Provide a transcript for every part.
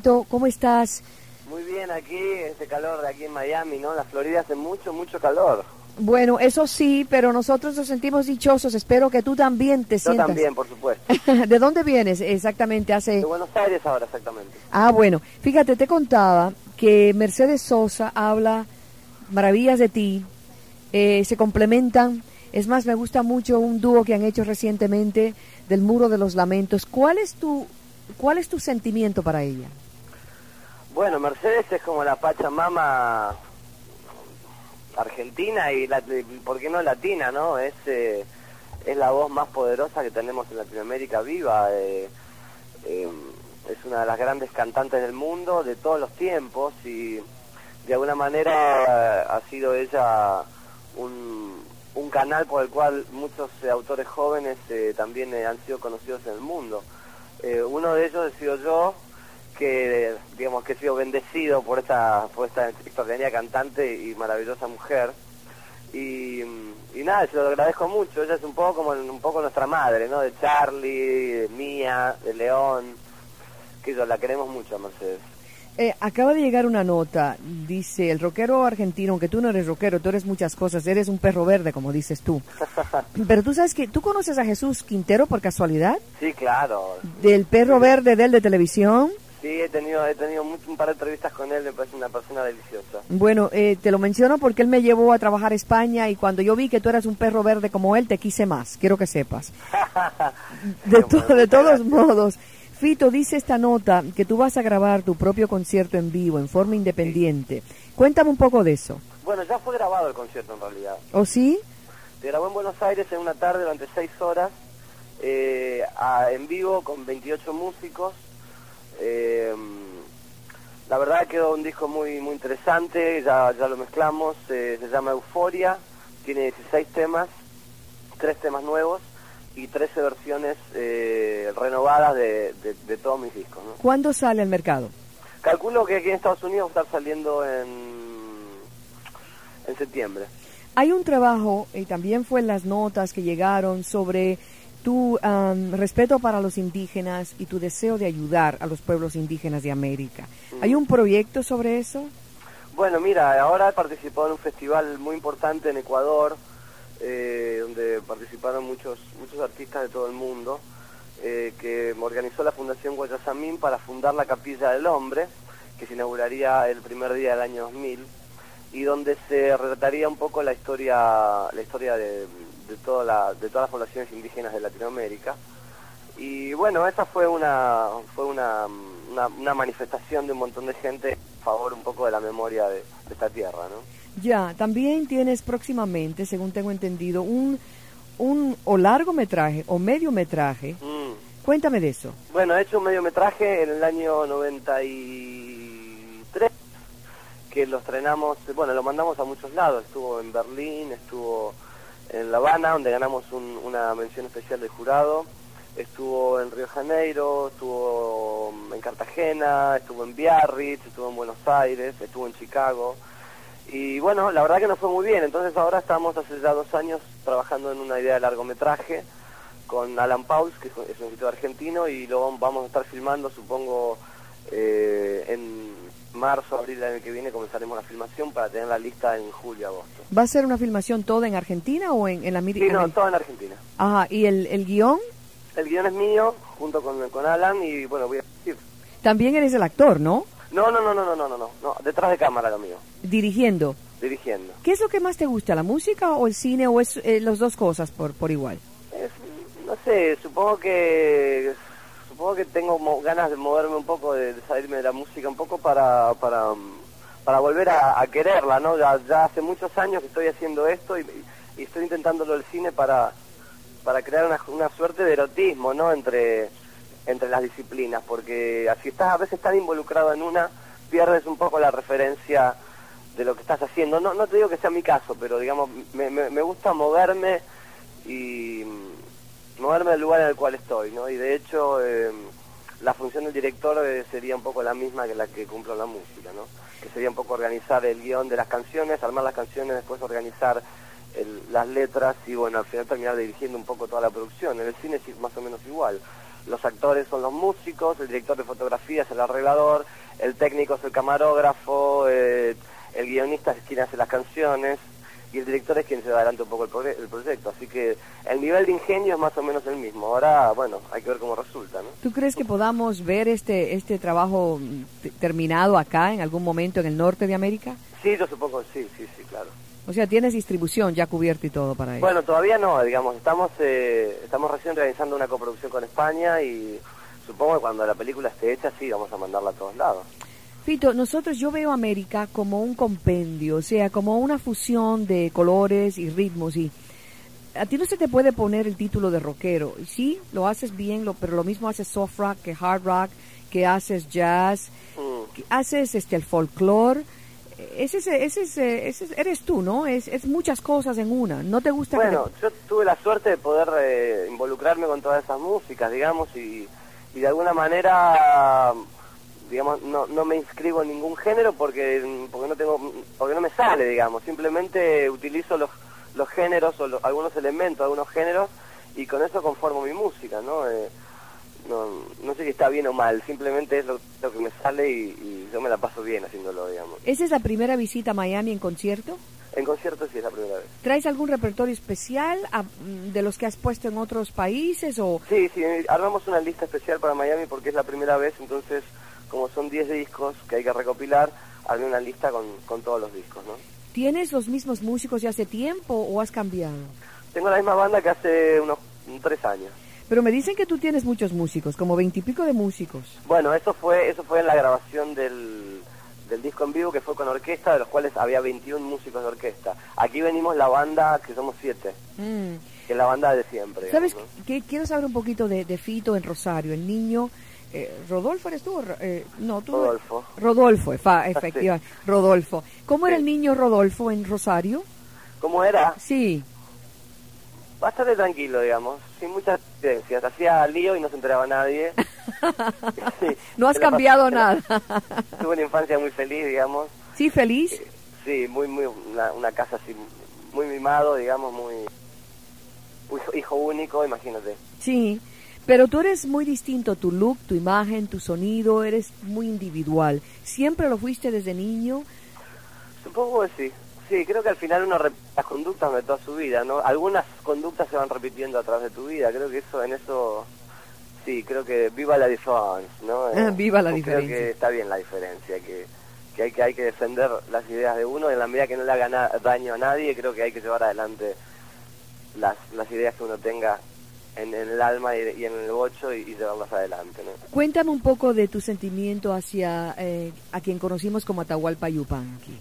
¿Cómo estás? Muy bien aquí, este calor de aquí en Miami, ¿no? La Florida hace mucho, mucho calor. Bueno, eso sí, pero nosotros nos sentimos dichosos. Espero que tú también te Yo sientas. también, por supuesto. ¿De dónde vienes exactamente? Hace. De Buenos Aires ahora, exactamente. Ah, bueno. Fíjate, te contaba que Mercedes Sosa habla maravillas de ti. eh, se complementan. Es más, me gusta mucho un dúo que han hecho recientemente del Muro de los Lamentos. ¿Cuál es tu, cuál es tu sentimiento para ella? Bueno, Mercedes es como la Pachamama argentina y, la, ¿por qué no latina, no? Es, eh, es la voz más poderosa que tenemos en Latinoamérica viva. eh, eh, es una de las grandes cantantes del mundo de todos los tiempos y de alguna manera ha sido ella un, canal por el cual muchos eh, autores jóvenes eh, también han sido conocidos en el mundo. Uno de ellos he yo, que digamos que he sido bendecido por esta, por esta extraordinaria cantante y maravillosa mujer. Y, y nada, se lo agradezco mucho. Ella es un poco como un poco nuestra madre, ¿no? De Charlie, de Mía, de León. Que yo la queremos mucho Mercedes. Eh, acaba de llegar una nota, dice el rockero argentino, aunque tú no eres rockero, tú eres muchas cosas, eres un perro verde, como dices tú. Pero tú sabes que tú conoces a Jesús Quintero por casualidad, Sí, claro. del perro verde del de televisión. Sí, he tenido, he tenido un par de entrevistas con él, me parece una persona deliciosa. Bueno, eh, te lo menciono porque él me llevó a trabajar a España y cuando yo vi que tú eras un perro verde como él, te quise más, quiero que sepas. De, to- Bueno, de todos modos, Fito dice esta nota que tú vas a grabar tu propio concierto en vivo, en forma independiente. Cuéntame un poco de eso. Bueno, ya fue grabado el concierto en realidad. ¿O sí? Se grabó en Buenos Aires en una tarde durante seis horas, eh, a- en vivo con 28 músicos. Eh, la verdad quedó un disco muy muy interesante, ya, ya lo mezclamos, eh, se llama Euforia, tiene 16 temas, tres temas nuevos y 13 versiones eh, renovadas de, de- de todos mis discos. ¿no? ¿Cuándo sale al mercado? Calculo que aquí en Estados Unidos va a estar saliendo en, en septiembre. Hay un trabajo, y también fue en las notas que llegaron, sobre tu respeto para los indígenas y tu deseo de ayudar a los pueblos indígenas de América. ¿Hay un proyecto sobre eso? Bueno, mira, ahora he participado en un festival muy importante en Ecuador, eh, donde participaron muchos muchos artistas de todo el mundo, eh, que organizó la Fundación Guayasamín para fundar la Capilla del Hombre, que se inauguraría el primer día del año 2000, y donde se relataría un poco la historia la historia de, de, toda la, de todas las poblaciones indígenas de Latinoamérica. Y bueno, esa fue una fue una, una, una manifestación de un montón de gente a favor un poco de la memoria de, de esta tierra, ¿no? Ya, también tienes próximamente, según tengo entendido, un, un o largometraje o mediometraje. Mm. Cuéntame de eso. Bueno, he hecho un mediometraje en el año 93, que lo estrenamos, bueno, lo mandamos a muchos lados, estuvo en Berlín, estuvo en La Habana, donde ganamos un- una mención especial del jurado, estuvo en Río Janeiro, estuvo en Cartagena, estuvo en Biarritz, estuvo en Buenos Aires, estuvo en Chicago. Y bueno, la verdad que nos fue muy bien, entonces ahora estamos hace ya dos años trabajando en una idea de largometraje con Alan Pauls, que es un es un escritor argentino, y lo vam- vamos a estar filmando, supongo, eh, en marzo, abril del año que viene comenzaremos la filmación para tener la lista en julio, agosto. ¿Va a ser una filmación toda en Argentina o en, en la América? Sí, no, toda en Argentina. Ajá, ¿y el, el guion? El guion es mío, junto con, con Alan, y bueno, voy a decir. También eres el actor, ¿no? No, no, no, no, no, no, no, no, detrás de cámara lo mío. Dirigiendo. Dirigiendo. ¿Qué es lo que más te gusta, la música o el cine o es eh, las dos cosas por, por igual? No sé, supongo que supongo que tengo mo- ganas de moverme un poco, de, salirme de la música un poco para, para, mm, para volver a, quererla, ¿no? Ya, ya hace muchos años que estoy haciendo esto y, y estoy intentándolo el cine para, para crear una, una suerte de erotismo, ¿no? Entre, entre las disciplinas, porque así estás a veces tan involucrado en una, pierdes un poco la referencia de lo que estás haciendo. No, no te digo que sea mi caso, pero digamos, me, me, me gusta moverme y moverme del lugar en el cual estoy, ¿no? Y de hecho, eh, la función del director eh, sería un poco la misma que la que cumplo la música, ¿no? Que sería un poco organizar el guion de las canciones, armar las canciones, después organizar las letras y bueno, al final terminar dirigiendo un poco toda la producción. En el cine es más o menos igual. Los actores son los músicos, el director de fotografía es el arreglador, el técnico es el camarógrafo, eh, el guionista es quien hace las canciones y el director es quien se adelanta un poco el, el proyecto. Así que el nivel de ingenio es más o menos el mismo. Ahora, bueno, hay que ver cómo resulta, ¿no? ¿Tú crees que podamos ver este, este trabajo mm, te- terminado acá en algún momento en el norte de América? Sí, yo supongo, sí, sí, sí, claro. O sea, tienes distribución ya cubierta y todo para eso. Bueno, todavía no, digamos, estamos eh, estamos recién realizando una coproducción con España y supongo que cuando la película esté hecha, sí, vamos a mandarla a todos lados. Fito, nosotros yo veo América como un compendio, o sea, como una fusión de colores y ritmos y a ti no se te puede poner el título de rockero. Sí, lo haces bien, lo, pero lo mismo haces soft rock que hard rock, que haces jazz, Mm. que haces este el folclore. Ese, es- ese, es- ese es- eres tú, ¿no? Es, es muchas cosas en una. ¿No te gusta que te- Bueno, yo tuve la suerte de poder eh, involucrarme con todas esas músicas, digamos, y, y de alguna manera, digamos, no, no me inscribo en ningún género porque porque no tengo porque no me sale, digamos. Simplemente utilizo los los géneros o algunos elementos, algunos géneros y con eso conformo mi música, ¿no? Eh, no, no sé si está bien o mal, simplemente es lo, lo que me sale y, y yo me la paso bien haciéndolo, digamos. ¿Esa es la primera visita a Miami en concierto? En concierto sí es la primera vez. ¿Traes algún repertorio especial a- de los que has puesto en otros países o Sí, sí, armamos una lista especial para Miami porque es la primera vez, entonces como son 10 discos que hay que recopilar, armé una lista con, con todos los discos, ¿no? tienes los mismos músicos de hace tiempo o has cambiado? Tengo la misma banda que hace unos tres años. Pero me dicen que tú tienes muchos músicos, como veintipico de músicos. Bueno, eso fue eso fue en la grabación del, del disco en vivo que fue con orquesta, de los cuales había 21 músicos de orquesta. Aquí venimos la banda, que somos siete, Mm. que es la banda de siempre. ¿Sabes digamos, ¿no? qué? Quiero saber un poquito de, de Fito en Rosario, el niño... eh, ¿Rodolfo eres tú? eh, no, tú... Rodolfo. Rodolfo, efectivamente. Rodolfo. ¿Cómo era el niño Rodolfo en Rosario? ¿Cómo era? Sí. Bastante tranquilo, digamos, sin muchas diferencias. Hacía lío y no se enteraba nadie. Sí, No has cambiado nada. Tuve una infancia muy feliz, digamos. ¿Sí, feliz? Sí, muy, muy, una, una casa así, muy mimado, digamos, muy, muy hijo único, imagínate. Sí. Pero tú eres muy distinto, tu look, tu imagen, tu sonido, eres muy individual. ¿Siempre lo fuiste desde niño? Supongo que sí. Sí, creo que al final uno repite las conductas de toda su vida, ¿no? Algunas conductas se van repitiendo a través de tu vida. Creo que eso, en eso, sí, creo que viva la diferencia, ¿no? Ah, viva la creo diferencia. que está bien la diferencia, que, que, hay, que hay que defender las ideas de uno en la medida que no le haga daño a nadie. Creo que hay que llevar adelante las, las ideas que uno tenga en, en el alma y, y en el bocho y, y llevarlas adelante, ¿no? Cuéntame un poco de tu sentimiento hacia eh, a quien conocimos como Atahualpa Yupanqui.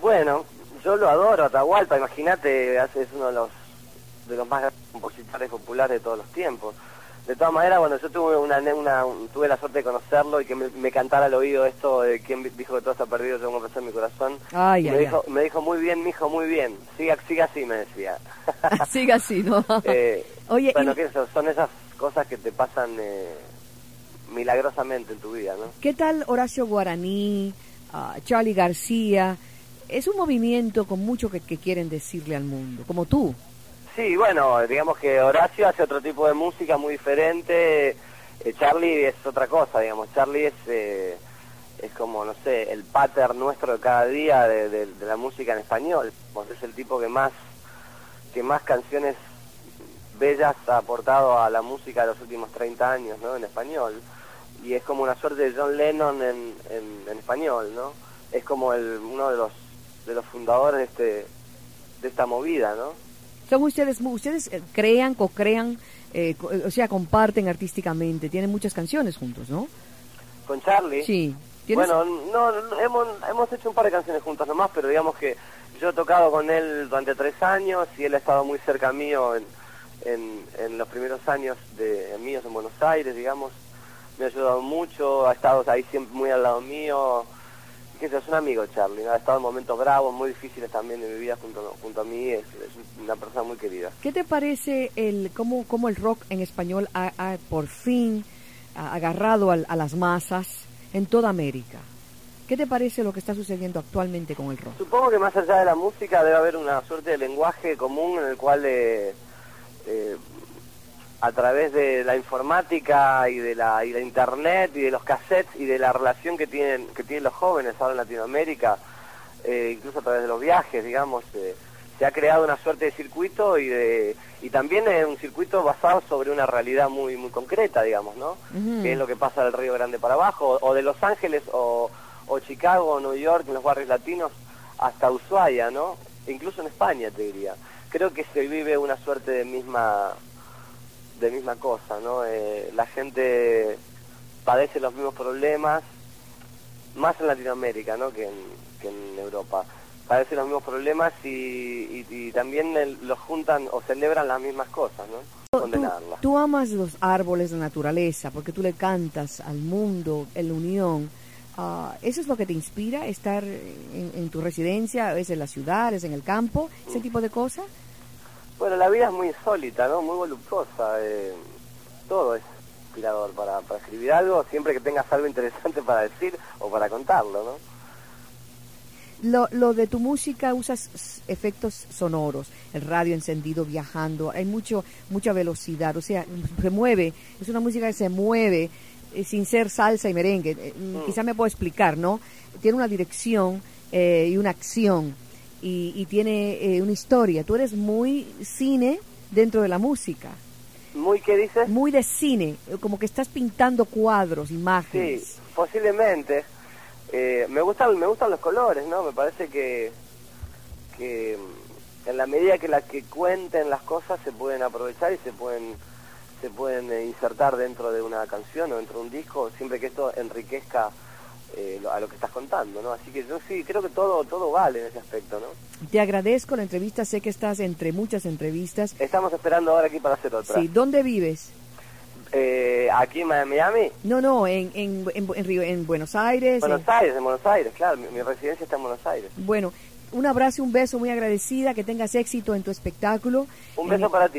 Bueno, yo lo adoro, Atahualpa, imagínate, hace- es uno de los de los más grandes compositores populares de todos los tiempos. De todas maneras, bueno, yo tuve una, una un- tuve la suerte de conocerlo y que me, me cantara al oído esto de quien dijo que todo está perdido, yo tengo que en mi corazón. Ay, Y me ay. dijo, me dijo muy bien, mijo, muy bien. Siga, siga así, me decía. Siga así, ¿no? Eh, Oye, bueno, y- que eso, son esas cosas que te pasan eh, milagrosamente en tu vida, ¿no? ¿qué tal Horacio Guaraní, ah, Charlie García? Es un movimiento con mucho que, que quieren decirle al mundo, como tú. Sí, bueno, digamos que Horacio hace otro tipo de música muy diferente. eh, Charlie es otra cosa, digamos. Charlie es, eh, es como, no sé, el pater nuestro de cada día de, de- de la música en español. Digamos, Es el tipo que más, que más canciones bellas ha aportado a la música de los últimos 30 años, ¿no? En español. Y es como una suerte de John Lennon en, en, en español, ¿no? Es como el, uno de los, de los fundadores de, este, de esta movida, ¿no? Son ustedes, ustedes eh, crean, co-crean eh, co- o sea, comparten artísticamente, tienen muchas canciones juntos, ¿no? Con Charlie. Sí. ¿Tienes- Bueno, no, no, hemos, hemos hecho un par de canciones juntas nomás, pero digamos que yo he tocado con él durante tres años y él ha estado muy cerca mío en, en, en los primeros años de míos en Buenos Aires, digamos. Me ha ayudado mucho, ha estado ahí siempre muy al lado mío. Yo, es un amigo Charlie, ha estado en momentos bravos, muy difíciles también de mi vida junto, junto a mí, es, es una persona muy querida. ¿Qué te parece el cómo, cómo el rock en español ha, ha por fin ha agarrado al- a, las masas en toda América? ¿Qué te parece lo que está sucediendo actualmente con el rock? Supongo que más allá de la música debe haber una suerte de lenguaje común en el cual eh, eh, a través de la informática y de la, y de internet y de los cassettes y de la relación que tienen que tienen los jóvenes ahora en Latinoamérica, eh, incluso a través de los viajes, digamos, eh, se ha creado una suerte de circuito y de y también es un circuito basado sobre una realidad muy muy concreta, digamos, ¿no? Ujú. Que es lo que pasa del Río Grande para abajo, o de Los Ángeles, o, o Chicago, o New York, en los barrios latinos, hasta Ushuaia, ¿no? Incluso en España, te diría. Creo que se vive misma de misma cosa, ¿no? Eh, la gente padece los mismos problemas, más en Latinoamérica, ¿no? Que en, que en Europa. Padece los mismos problemas y, y- y también el- los juntan o celebran las mismas cosas, ¿no? Tú, Condenarlas. tú amas los árboles, la naturaleza, porque tú le cantas al mundo, en la unión. Ah, ¿Eso es lo que te inspira, estar en, en tu residencia, es en la ciudad, es en el campo, ese tipo de cosas? Bueno, la vida es muy insólita, ¿no? Muy voluptuosa. eh, todo es inspirador para, para escribir algo, siempre que tengas algo interesante para decir o para contarlo, ¿no? Lo, lo de tu música usas efectos sonoros, el radio encendido viajando, hay mucho mucha velocidad, o sea, se mueve, es una música que se mueve eh, sin ser salsa y merengue. Eh, mm, Quizá me puedo explicar, ¿no? Tiene una dirección eh, y una acción y, y tiene eh, una historia. Tú eres muy cine dentro de la música, Muy, ¿qué dices? muy de cine, eh, como que estás pintando cuadros, Sí, imágenes. posiblemente. Eh, me gustan me gustan los colores, ¿no? Me parece que que mm, en la medida que las que cuenten las cosas se pueden aprovechar y se pueden se pueden eh, insertar dentro de una canción o dentro de un disco, siempre que esto enriquezca eh, a lo que estás contando, ¿no? Así que yo sí creo que todo todo vale en ese aspecto, ¿no? Te agradezco la entrevista, sé que estás entre muchas entrevistas. Estamos esperando ahora aquí para hacer otra. Sí, ¿dónde vives? Eh, aquí en Miami, No, no, en, en, en, en Río- en Buenos Aires. Buenos en- Aires, en Buenos Aires, claro, mi, mi residencia está en Buenos Aires. Bueno, un abrazo y un beso muy agradecida, que tengas éxito en tu espectáculo. Un beso para ti.